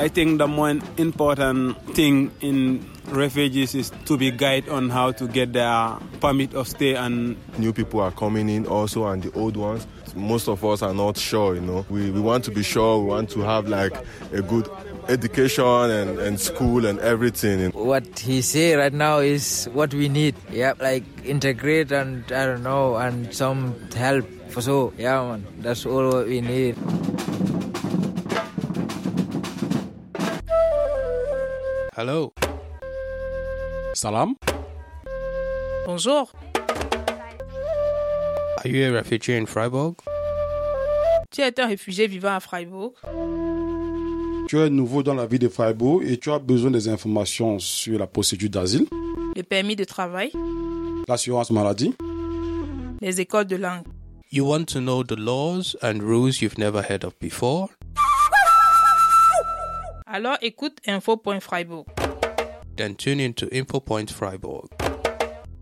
I think the most important thing in refugees is to be guided on how to get their permit of stay and new people are coming in also and the old ones. Most of us are not sure you know. We, we want to be sure we want to have like a good education and, and school and everything what he say right now is what we need. Yeah like integrate and i don't know and some help. For so yeah man that's all what we need hello salam bonjour are you a refugee in Freiburg? Tu es un réfugié vivant à Freiburg. Tu es nouveau dans la ville de Freiburg et tu as besoin des informations sur la procédure d'asile, Le permis de travail, l'assurance maladie, les écoles de langue. You want to know the laws and rules you've never heard of before? Alors écoute info.freiburg. Then tune in to InfoPoint Freiburg.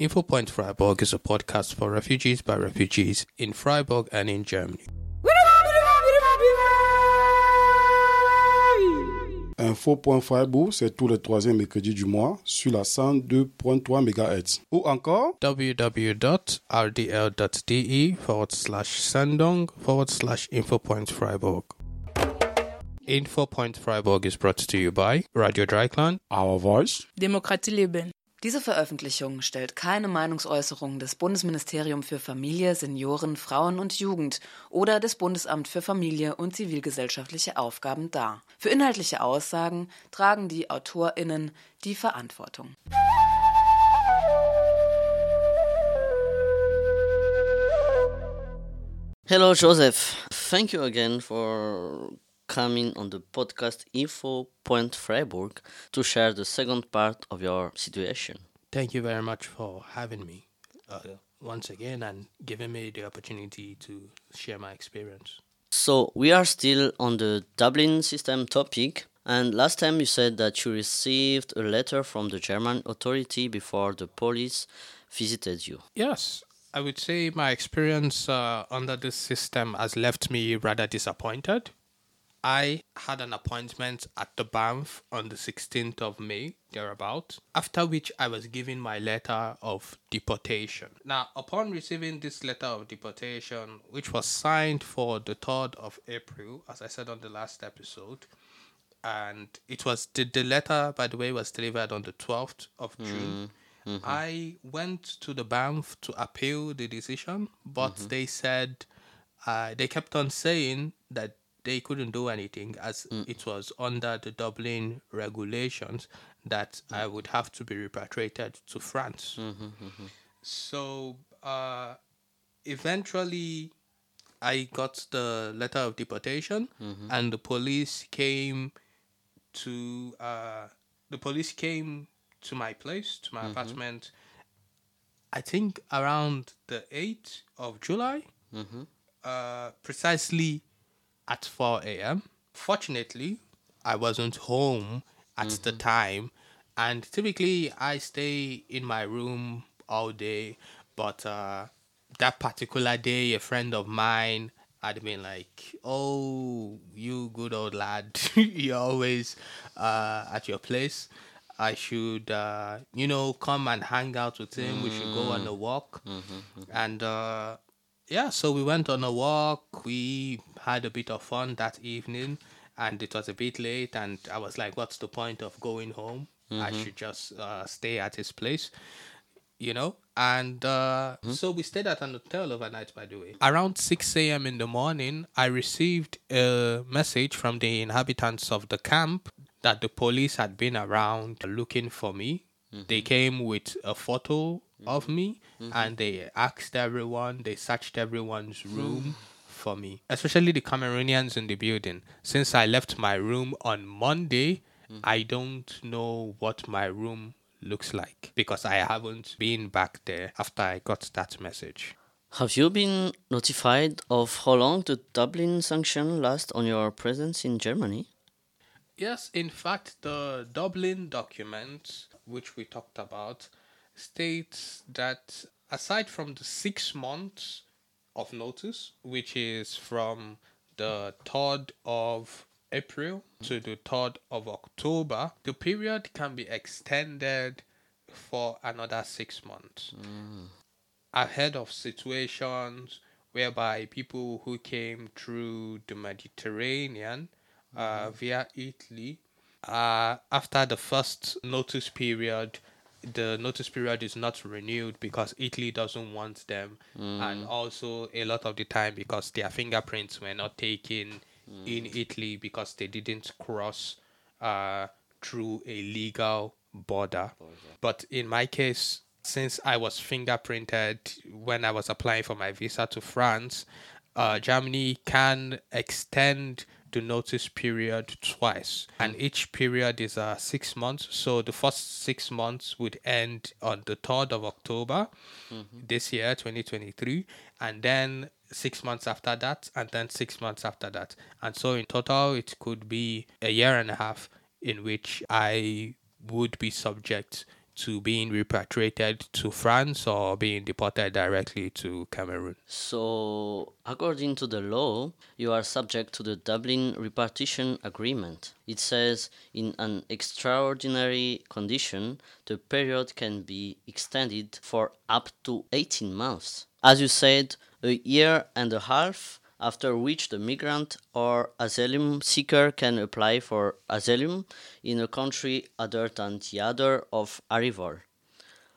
InfoPoint Freiburg is a podcast for refugees by refugees in Freiburg and in Germany. Info.freiburg, c'est tous les troisièmes mercredis du mois sur la 102.3 MHz. Ou encore www.rdl.de forward slash sendung forward slash InfoPoint Freiburg. InfoPoint Freiburg is brought to you by Radio Dreikland, Our Voice, Demokratie Leben. Diese Veröffentlichung stellt keine Meinungsäußerung des Bundesministerium für Familie, Senioren, Frauen und Jugend oder des Bundesamt für Familie und zivilgesellschaftliche Aufgaben dar. Für inhaltliche Aussagen tragen die AutorInnen die Verantwortung. Hello, Joseph. Thank you again for coming on the podcast Info Point Freiburg to share the second part of your situation. Thank you very much for having me uh, once again and giving me the opportunity to share my experience. So, we are still on the Dublin system topic. And last time you said that you received a letter from the German authority before the police visited you. Yes, I would say my experience uh, under this system has left me rather disappointed. I had an appointment at the BAMF on the 16th of May, thereabout, after which I was given my letter of deportation. Now, upon receiving this letter of deportation, which was signed for the 3rd of April, as I said on the last episode, and it was the, the letter, by the way, was delivered on the 12th of mm, June. Mm-hmm. I went to the BAMF to appeal the decision, but mm-hmm. they said uh, they kept on saying that they couldn't do anything as hmm. it was under the Dublin regulations that hmm. I would have to be repatriated to France. Hmm, so uh, eventually, I got the letter of deportation, mm-hmm. and the police came to uh, the police came to my place to my mm-hmm. apartment. I think around the eighth of July, mm-hmm. uh, precisely at 4 a.m. Fortunately, I wasn't home at the time, and typically I stay in my room all day. But uh, that particular day, a friend of mine had been like, "Oh, you good old lad, you're always uh, at your place. I should, uh, you know, come and hang out with him. We should go on a walk." And uh, yeah, so we went on a walk. We had a bit of fun that evening, and it was a bit late. And I was like, "What's the point of going home? I should just uh, stay at his place." You know, and uh, so we stayed at an hotel overnight. By the way, around six a.m. in the morning, I received a message from the inhabitants of the camp that the police had been around looking for me. They came with a photo of me mm-hmm. and they asked everyone, they searched everyone's mm. room for me, especially the Cameroonians in the building. Since I left my room on Monday, mm. I don't know what my room looks like because I haven't been back there after I got that message. Have you been notified of how long the Dublin sanction lasts on your presence in Germany? Yes, in fact, the Dublin document, which we talked about, states that aside from the six months of notice, which is from the 3rd of April to the 3rd of October, the period can be extended for another six months. Ahead of situations whereby people who came through the Mediterranean uh, via Italy, uh, after the first notice period, the notice period is not renewed because Italy doesn't want them, and also a lot of the time because their fingerprints were not taken in Italy because they didn't cross uh, through a legal border. But in my case, since I was fingerprinted when I was applying for my visa to France, uh, Germany can extend the notice period twice, and each period is uh, six months. So the first six months would end on the 3rd of October this year, 2023, and then six months after that, and then six months after that. And so in total, it could be a year and a half in which I would be subject to being repatriated to France or being deported directly to Cameroon. So, according to the law, you are subject to the Dublin Repartition Agreement. It says in an extraordinary condition, the period can be extended for up to 18 months. As you said, a year and a half after which the migrant or asylum seeker can apply for asylum in a country other than the other of arrival.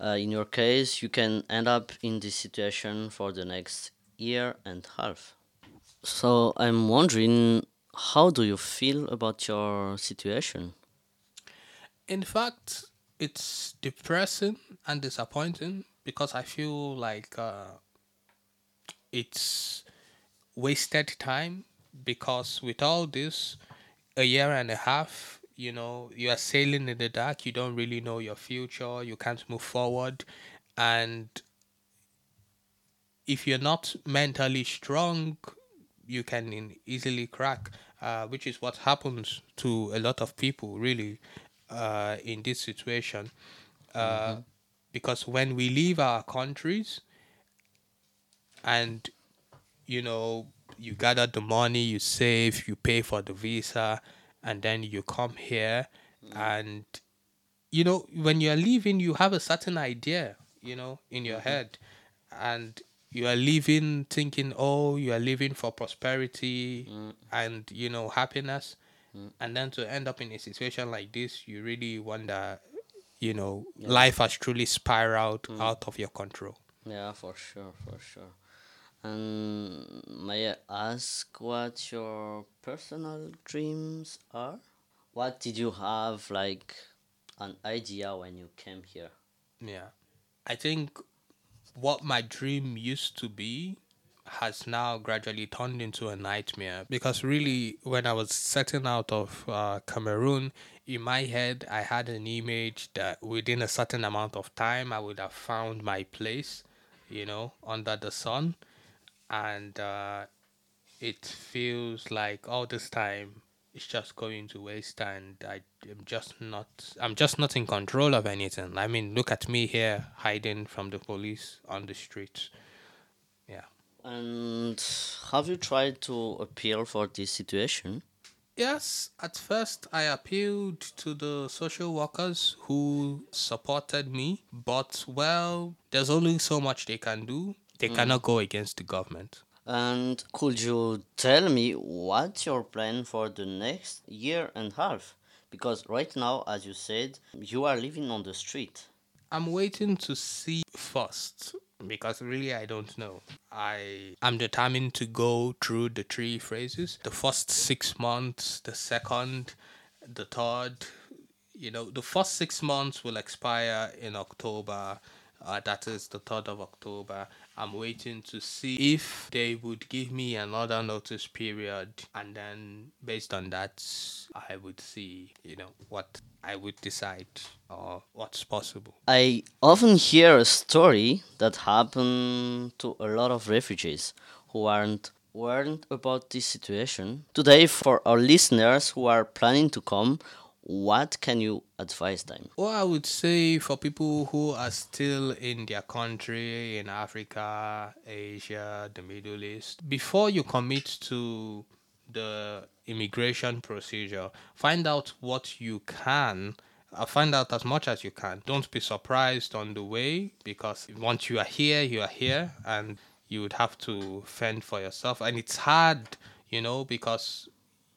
Uh, in your case, you can end up in this situation for the next year and a half. So I'm wondering, how do you feel about your situation? In fact, it's depressing and disappointing because I feel like uh, it's wasted time because with all this, a year and a half, you know, you are sailing in the dark, you don't really know your future, you can't move forward. And if you're not mentally strong, you can easily crack, uh, which is what happens to a lot of people, really, uh, in this situation. Uh, Because when we leave our countries, and you know you gather the money you save you pay for the visa and then you come here mm. and you know when you're leaving you have a certain idea you know in your mm-hmm. head. And you are leaving thinking oh you are living for prosperity mm. and you know happiness. Mm. And then to end up in a situation like this you really wonder you know life has truly spiraled out of your control. Yeah, for sure, for sure. And may I ask what your personal dreams are? What did you have like an idea when you came here? Yeah. I think what my dream used to be has now gradually turned into a nightmare because really when I was setting out of uh, Cameroon in my head I had an image that within a certain amount of time I would have found my place you know under the sun and uh, it feels like all this time it's just going to waste and I am just not I'm just not in control of anything. I mean look at me here hiding from the police on the streets. Yeah. And have you tried to appeal for this situation? Yes, at first I appealed to the social workers who supported me, but well, there's only so much they can do. They cannot go against the government. And could you tell me what's your plan for the next year and a half? Because right now, as you said, you are living on the street. I'm waiting to see first because really I don't know. I am determined to go through the three phases. The first six months, the second, the third. You know, the first six months will expire in October. Uh, that is the 3rd of October. I'm waiting to see if they would give me another notice period, and then based on that, I would see, you know, what I would decide or what's possible. I often hear a story that happened to a lot of refugees who aren't warned about this situation. Today, for our listeners who are planning to come, what can you advise them? Well, I would say for people who are still in their country, in Africa, Asia, the Middle East, before you commit to the immigration procedure. Find out what you can. Uh, find out as much as you can. Don't be surprised on the way because once you are here, you are here, and you would have to fend for yourself. And it's hard, you know, because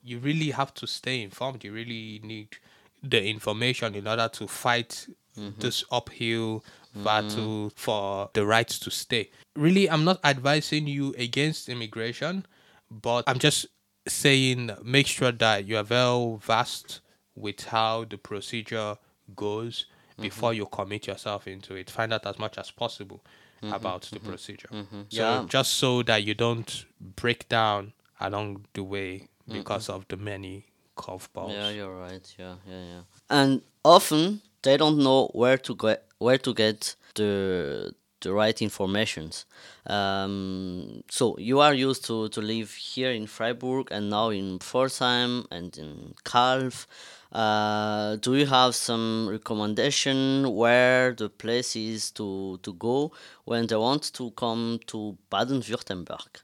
you really have to stay informed. You really need the information in order to fight mm-hmm. this uphill mm-hmm. battle for the right to stay. Really, I'm not advising you against immigration, but I'm just saying make sure that you are well versed with how the procedure goes mm-hmm. before you commit yourself into it. Find out as much as possible about the procedure. So Yeah. just so that you don't break down along the way because of the many curveballs. Yeah, you're right. Yeah, yeah, yeah. And often they don't know where to get where to get the the right informations. Um, so you are used to, to live here in Freiburg and now in Pforzheim and in Calw. Uh, do you have some recommendation where the places to, to go when they want to come to Baden-Württemberg?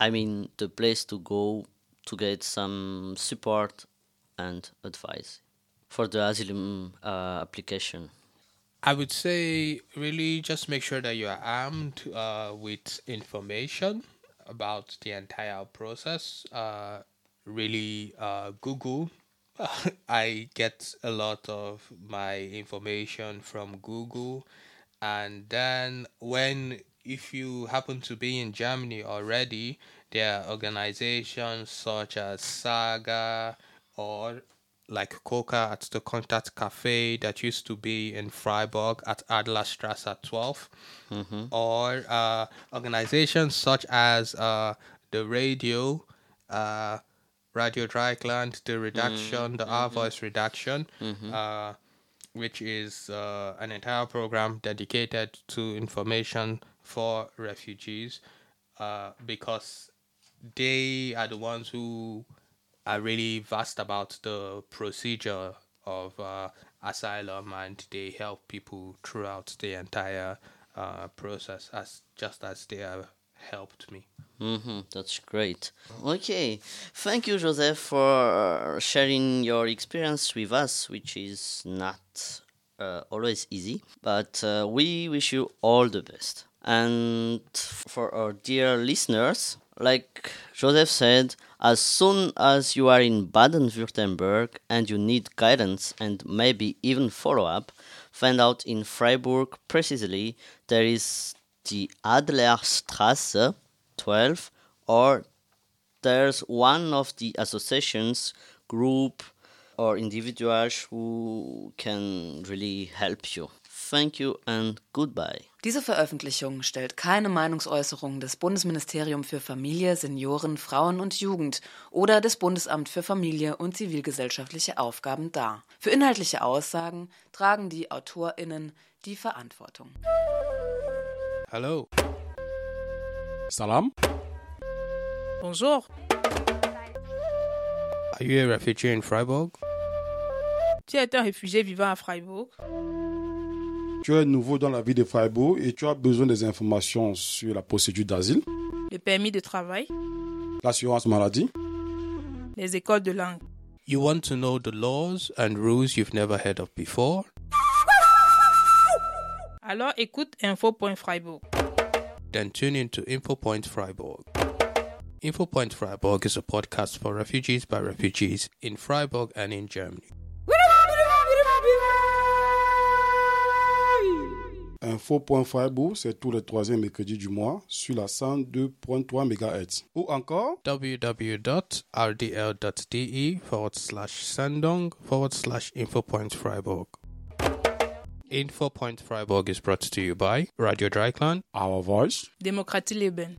I mean, the place to go to get some support and advice for the asylum uh, application. I would say really just make sure that you are armed uh, with information about the entire process. Uh, really, uh, Google. I get a lot of my information from Google, and then when if you happen to be in Germany already, there are organizations such as Saga or like Coca at the Contact Cafe that used to be in Freiburg at Adlerstrasse 12, or uh, organizations such as uh, the radio, uh, Radio Dreyeckland, the redaction, the Our Voice redaction, uh, which is uh, an entire program dedicated to information for refugees, uh, because they are the ones who are really vast about the procedure of uh, asylum and they help people throughout the entire uh, process as just as they have helped me. Mm-hmm, that's great. Okay, thank you, Joseph, for sharing your experience with us, which is not uh, always easy, but uh, we wish you all the best. And for our dear listeners, like Joseph said, as soon as you are in Baden Württemberg and you need guidance and maybe even follow up, find out in Freiburg precisely there is the Adlerstrasse 12 or there's one of the associations, group, or individuals who can really help you. Thank you and goodbye. Diese Veröffentlichung stellt keine Meinungsäußerung des Bundesministerium für Familie, Senioren, Frauen und Jugend oder des Bundesamt für Familie und zivilgesellschaftliche Aufgaben dar. Für inhaltliche Aussagen tragen die AutorInnen die Verantwortung. Hello. Salam. Bonjour. Are you a refugee in Freiburg? Tu es un réfugié vivant à Freiburg. Tu es nouveau dans la ville de Freiburg et tu as besoin des informations sur la procédure d'asile, Le permis de travail. l'assurance maladie, Les écoles de langue. You want to know the laws and rules you've never heard of before? Alors écoute info.freiburg. Then tune in to InfoPoint Freiburg. InfoPoint Freiburg is a podcast for refugees by refugees in Freiburg and in Germany. Info.Freiburg, c'est tous les troisièmes mercredis du mois sur la 102.3 MHz. Ou encore, www.rdl.de forward slash sendung forward slash InfoPoint Freiburg. InfoPoint Freiburg is brought to you by Radio Dreikland Our Voice, Démocratie Leben.